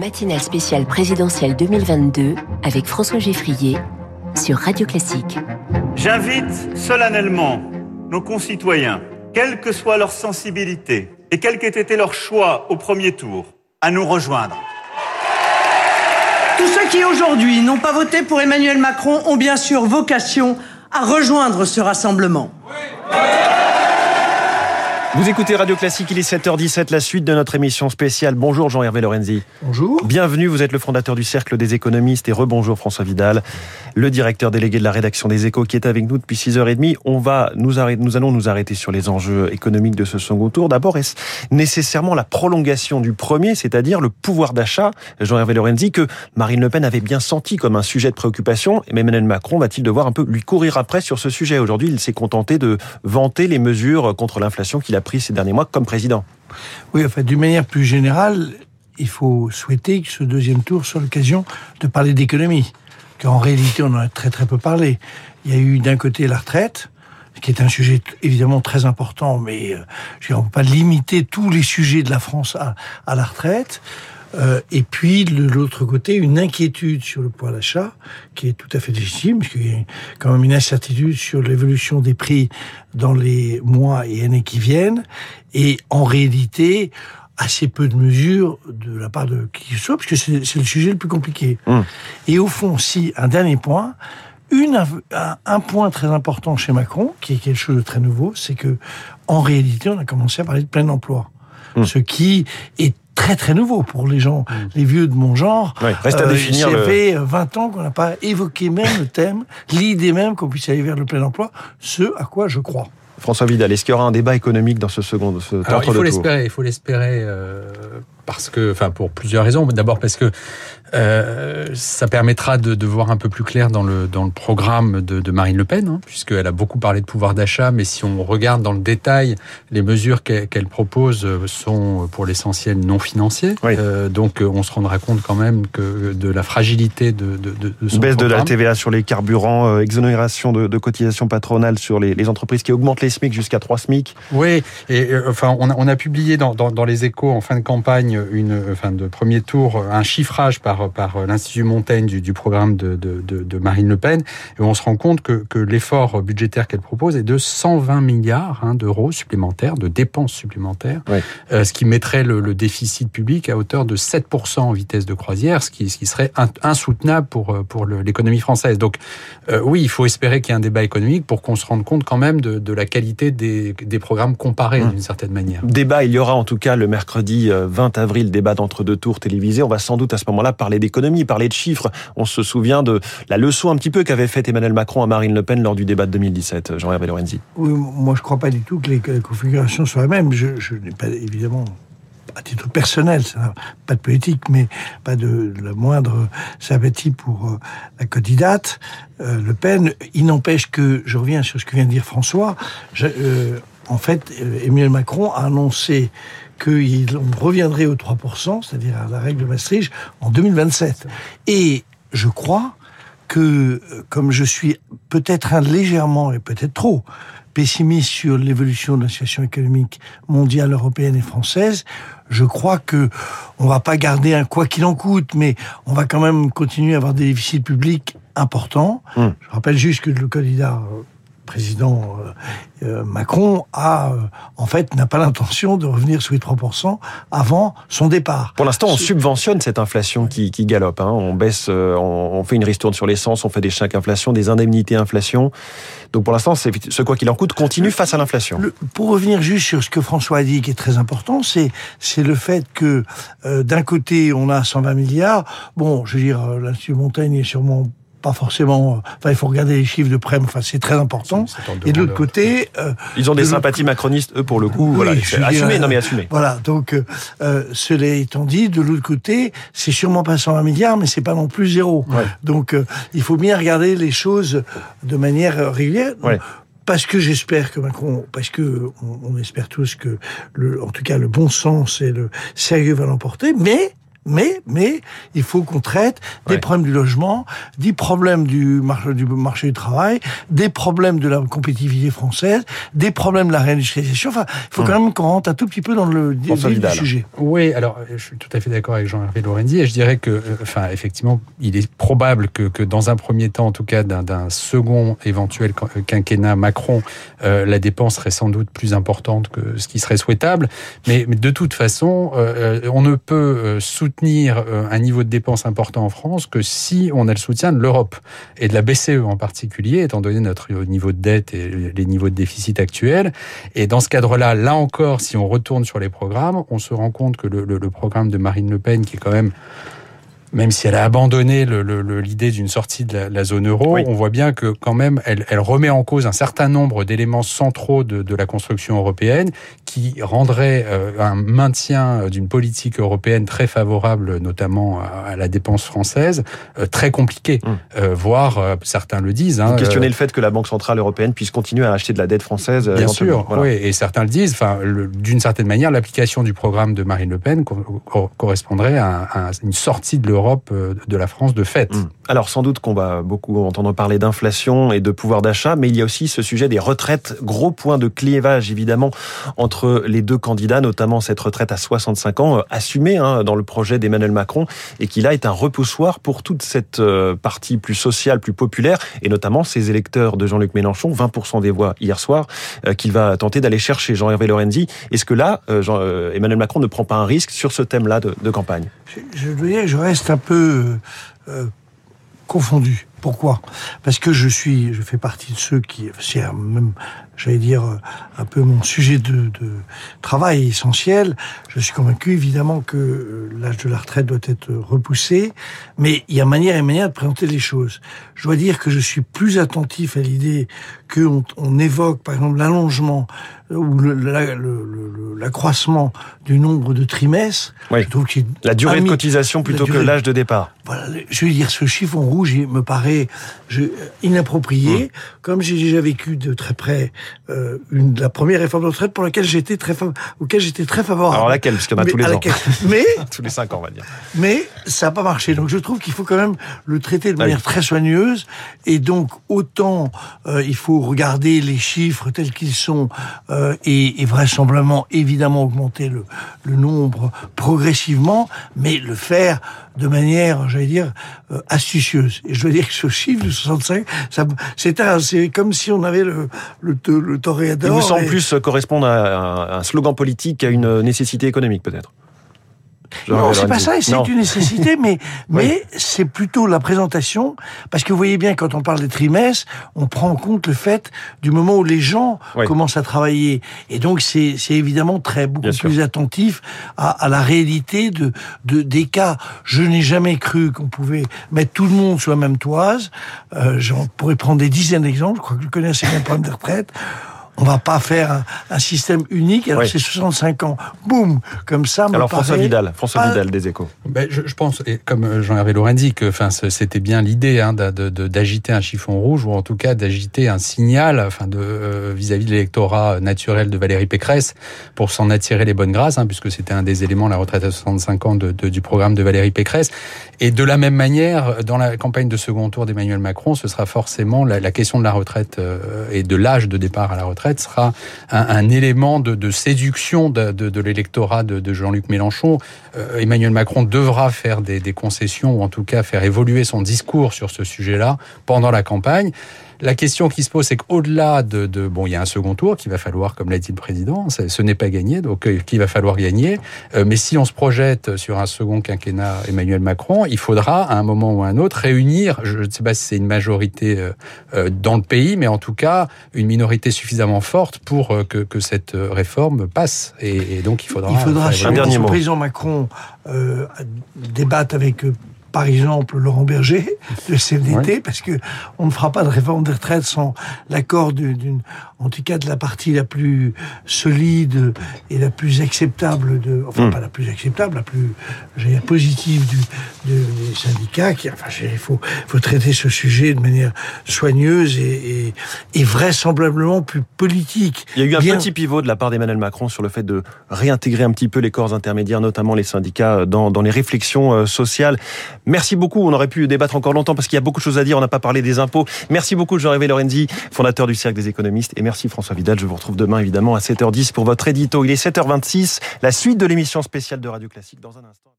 Matinale spéciale présidentielle 2022 avec François Geffrier sur Radio Classique. J'invite solennellement nos concitoyens, quelle que soit leur sensibilité et quel qu'ait été leur choix au premier tour, à nous rejoindre. Tous ceux qui aujourd'hui n'ont pas voté pour Emmanuel Macron ont bien sûr vocation à rejoindre ce rassemblement. Vous écoutez Radio Classique, il est 7h17, la suite de notre émission spéciale. Bonjour Jean-Hervé Lorenzi. Bonjour. Bienvenue, vous êtes le fondateur du Cercle des économistes et rebonjour François Vidal, le directeur délégué de la rédaction des Échos qui est avec nous depuis 6h30. On va nous arrêter, nous allons nous arrêter sur les enjeux économiques de ce second tour. D'abord, est-ce nécessairement la prolongation du premier, c'est-à-dire le pouvoir d'achat, Jean-Hervé Lorenzi, que Marine Le Pen avait bien senti comme un sujet de préoccupation, et Emmanuel Macron va-t-il devoir un peu lui courir après sur ce sujet? Aujourd'hui, il s'est contenté de vanter les mesures contre l'inflation qu'il a pris ces derniers mois comme président. Oui, enfin, d'une manière plus générale, il faut souhaiter que ce deuxième tour soit l'occasion de parler d'économie. Car en réalité, on en a très très peu parlé. Il y a eu d'un côté la retraite, qui est un sujet évidemment très important, mais euh, on ne peut pas limiter tous les sujets de la France à la retraite. Euh, et puis, de l'autre côté, une inquiétude sur le pouvoir d'achat, qui est tout à fait légitime, parce qu'il y a quand même une incertitude sur l'évolution des prix dans les mois et années qui viennent. Et en réalité, assez peu de mesures de la part de qui que ce soit, parce que c'est le sujet le plus compliqué. Mmh. Et au fond, si, un dernier point, une, un, un, point très important chez Macron, qui est quelque chose de très nouveau, c'est que, en réalité, on a commencé à parler de plein emploi. Mmh. Ce qui est très très nouveau pour les gens, mmh. les vieux de mon genre. Ouais, reste à définir. Euh, ça le... fait 20 ans qu'on n'a pas évoqué même le thème, l'idée même qu'on puisse aller vers le plein emploi, ce à quoi je crois. François Vidal, est-ce qu'il y aura un débat économique dans ce second ce Alors, il faut l'espérer, il faut l'espérer euh, parce que, enfin, pour plusieurs raisons. D'abord parce que euh, ça permettra de, de, voir un peu plus clair dans le dans le programme de, de Marine Le Pen, hein, puisqu'elle a beaucoup parlé de pouvoir d'achat, mais si on regarde dans le détail, les mesures qu'elle qu propose sont pour l'essentiel non financiers. Oui. Euh, donc, on se rendra compte quand même que de la fragilité de, de, de son baisse programme. de la TVA sur les carburants, euh, exonération de, de cotisations patronales sur les, les, entreprises qui augmentent les SMIC jusqu'à 3 SMIC. Oui, et euh, enfin, on a, on a publié dans, dans, dans, les Échos en fin de campagne une, enfin, de premier tour, un chiffrage par par l'Institut Montaigne du, du programme de, de, de, Marine Le Pen, et on se rend compte que, que l'effort budgétaire qu'elle propose est de 120 milliards hein, d'euros supplémentaires, de dépenses supplémentaires, euh, ce qui mettrait le, le, déficit public à hauteur de 7% en vitesse de croisière, ce qui, ce qui serait insoutenable pour, pour l'économie française. Donc euh, oui, il faut espérer qu'il y ait un débat économique pour qu'on se rende compte quand même de, de la qualité des, des programmes comparés mmh. d'une certaine manière. Débat, il y aura en tout cas le mercredi 20 avril, débat d'entre deux tours télévisé. On va sans doute à ce moment-là parler d'économie, parler de chiffres. On se souvient de la leçon un petit peu qu'avait faite Emmanuel Macron à Marine Le Pen lors du débat de 2017, Jean-Hervé Lorenzi. Oui, moi je ne crois pas du tout que les, configurations soient les mêmes. Je, n'ai pas évidemment à titre personnel, pas de politique, mais pas de, la moindre sympathie pour euh, la candidate euh, Le Pen. Il n'empêche que, je reviens sur ce que vient de dire François, euh, en fait, Emmanuel Macron a annoncé qu'on reviendrait aux 3%, c'est-à-dire à la règle de Maastricht, en 2027. Et je crois que, comme je suis peut-être un légèrement, et peut-être trop, pessimiste sur l'évolution de la situation économique mondiale, européenne et française, je crois que on va pas garder un quoi qu'il en coûte, mais on va quand même continuer à avoir des déficits publics importants. Mmh. Je rappelle juste que le candidat président euh, Macron a, euh, en fait, n'a pas l'intention de revenir sous les 3% avant son départ. Pour l'instant, on subventionne cette inflation qui, qui galope. Hein. On baisse, euh, on, on, fait une ristourne sur l'essence, on fait des chèques inflation, des indemnités inflation. Donc pour l'instant, ce quoi qu'il en coûte continue face à l'inflation. Pour revenir juste sur ce que François a dit, qui est très important, c'est c'est le fait que euh, d'un côté, on a 120 milliards. Bon, je veux dire, l'Institut Montaigne est sûrement pas forcément. Enfin, il faut regarder les chiffres de près. Enfin, c'est très important. Et de l'autre côté, euh, ils ont des sympathies macronistes, eux, pour le coup. Oui, voilà, assumé, non mais assumé. Voilà. Donc, euh, cela étant dit, de l'autre côté, c'est sûrement pas 120 milliards, mais c'est pas non plus zéro. Ouais. Donc, euh, il faut bien regarder les choses de manière régulière. Ouais parce que j'espère que Macron, parce que on, on, espère tous que, le, en tout cas, le bon sens et le sérieux va l'emporter, mais Mais, mais, il faut qu'on traite des problèmes du logement, des problèmes du marché, du marché du travail, des problèmes de la compétitivité française, des problèmes de la réindustrialisation. Enfin, il faut quand même qu'on rentre un tout petit peu dans le vif du sujet. Oui, alors, je suis tout à fait d'accord avec Jean-Hervé Lorenzi et je dirais que, enfin, effectivement, il est probable que, que dans un premier temps, en tout cas, d'un second éventuel quinquennat Macron, euh, la dépense serait sans doute plus importante que ce qui serait souhaitable. Mais, mais de toute façon, euh, on ne peut soutenir soutenir euh, un niveau de dépenses important en France que si on a le soutien de l'Europe et de la BCE en particulier, étant donné notre niveau de dette et les niveaux de déficit actuels. Et dans ce cadre-là, là encore, si on retourne sur les programmes, on se rend compte que le, le programme de Marine Le Pen, qui est quand même même si elle a abandonné l'idée d'une sortie de la, zone euro, on voit bien que quand même, elle, elle, remet en cause un certain nombre d'éléments centraux de, de, la construction européenne qui rendraient euh, un maintien d'une politique européenne très favorable, notamment à, la dépense française, euh, très compliqué, euh, voire certains le disent. Hein, questionner le fait que la Banque centrale européenne puisse continuer à acheter de la dette française. Bien sûr, oui, et certains le disent. Enfin, d'une certaine manière, l'application du programme de Marine Le Pen correspondrait à, une sortie de l'Europe Europe euh, de la France de fait. Hmm. Alors sans doute qu'on va beaucoup entendre parler d'inflation et de pouvoir d'achat, mais il y a aussi ce sujet des retraites, gros point de clivage évidemment entre les deux candidats, notamment cette retraite à 65 ans euh, assumée hein, dans le projet d'Emmanuel Macron et qui là est un repoussoir pour toute cette euh, partie plus sociale, plus populaire et notamment ces électeurs de Jean-Luc Mélenchon, 20% des voix hier soir, qu'il va tenter d'aller chercher Jean-Hervé Lorenzi. Est-ce que là, Emmanuel Macron ne prend pas un risque sur ce thème-là de, campagne? Je, je, je reste un peu euh, confondu. Pourquoi? Parce que je suis, je fais partie de ceux qui, c'est même, j'allais dire, un peu mon sujet de, de, travail essentiel. Je suis convaincu, évidemment, que euh, l'âge de la retraite doit être repoussé, mais il y a manière et manière de présenter les choses. Je dois dire que je suis plus attentif à l'idée qu'on on évoque, par exemple, l'allongement euh, ou l'accroissement du nombre de trimestres. Oui. la durée de cotisation plutôt que l'âge de départ. Voilà, je veux dire, ce chiffon rouge il me paraît je, inapproprié. Mmh. Comme j'ai déjà vécu de très près euh, une, la première réforme de retraite pour laquelle j'étais très auquel j'étais très favorable. Alors laquelle? Parce qu'il y en a tous les ans. Mais tous les cinq ans, on va dire. Mais ça n'a pas marché. Donc je trouve qu'il faut quand même le traiter de manière très soigneuse. Et donc autant euh, il faut regarder les chiffres tels qu'ils sont euh, et, et, vraisemblablement évidemment augmenter le, le nombre progressivement, mais le faire de manière, j'allais dire, euh, astucieuse. Et je veux dire que ce chiffre de 65, c'est comme si on avait le, le, le toréador. Il vous semble plus correspondre à un slogan politique qu'à une nécessité économique, peut-être? Non, c'est pas ça, c'est une nécessité, mais, mais c'est plutôt la présentation, parce que vous voyez bien, quand on parle des trimestres, on prend en compte le fait du moment où les gens commencent à travailler. Et donc, c'est évidemment très, beaucoup plus attentif à, à, la réalité de, de, des cas. Je n'ai jamais cru qu'on pouvait mettre tout le monde sur la même toise. Euh, J'en pourrais prendre des dizaines d'exemples, je crois que je connais assez bien le problème des retraites on va pas faire un, système unique. Alors c'est 65 ans, boum, comme ça. Alors François Vidal, François Vidal des Échos. Ben, je, je, pense, et comme euh, Jean-Hervé Lorenzi, que enfin c'était bien l'idée hein, d'agiter un chiffon rouge ou en tout cas d'agiter un signal, enfin de euh, vis-à-vis de l'électorat naturel de Valérie Pécresse pour s'en attirer les bonnes grâces, hein, puisque c'était un des éléments la retraite à 65 ans de, du programme de Valérie Pécresse. Et de la même manière, dans la campagne de second tour d'Emmanuel Macron, ce sera forcément la, la question de la retraite euh, et de l'âge de départ à la retraite sera un, élément de, séduction de, l'électorat de, Jean-Luc Mélenchon. Euh, Emmanuel Macron devra faire des, des concessions ou en tout cas faire évoluer son discours sur ce sujet-là pendant la campagne. La question qui se pose, c'est qu'au-delà de, de, bon, il y a un second tour qu'il va falloir, comme l'a dit le président, ce n'est pas gagné, donc euh, qu'il va falloir gagner. Euh, mais si on se projette sur un second quinquennat Emmanuel Macron, il faudra à un moment ou à un autre réunir, je ne sais pas si c'est une majorité euh, dans le pays, mais en tout cas une minorité suffisamment forte pour que, que cette réforme passe. Et, donc il faudra. Il faudra, un dernier le président Macron euh, débatte avec par exemple Laurent Berger de CFDT, parce que on ne fera pas de réforme des retraites sans l'accord d'une, en tout cas de la partie la plus solide et la plus acceptable de, enfin hmm. pas la plus acceptable, la plus dire, positive du, des syndicats. Qui, enfin, il faut, faut traiter ce sujet de manière soigneuse et, et, vraisemblablement plus politique. Il y a eu un petit pivot de la part d'Emmanuel Macron sur le fait de réintégrer un petit peu les corps intermédiaires, notamment les syndicats, dans, dans les réflexions euh, sociales. Merci beaucoup. On aurait pu débattre encore longtemps parce qu'il y a beaucoup de choses à dire. On n'a pas parlé des impôts. Merci beaucoup, Jean-Révé Lorenzi, fondateur du Cercle des économistes. Et merci, François Vidal. Je vous retrouve demain, évidemment, à 7h10 pour votre édito. Il est 7h26. La suite de l'émission spéciale de Radio Classique dans un instant.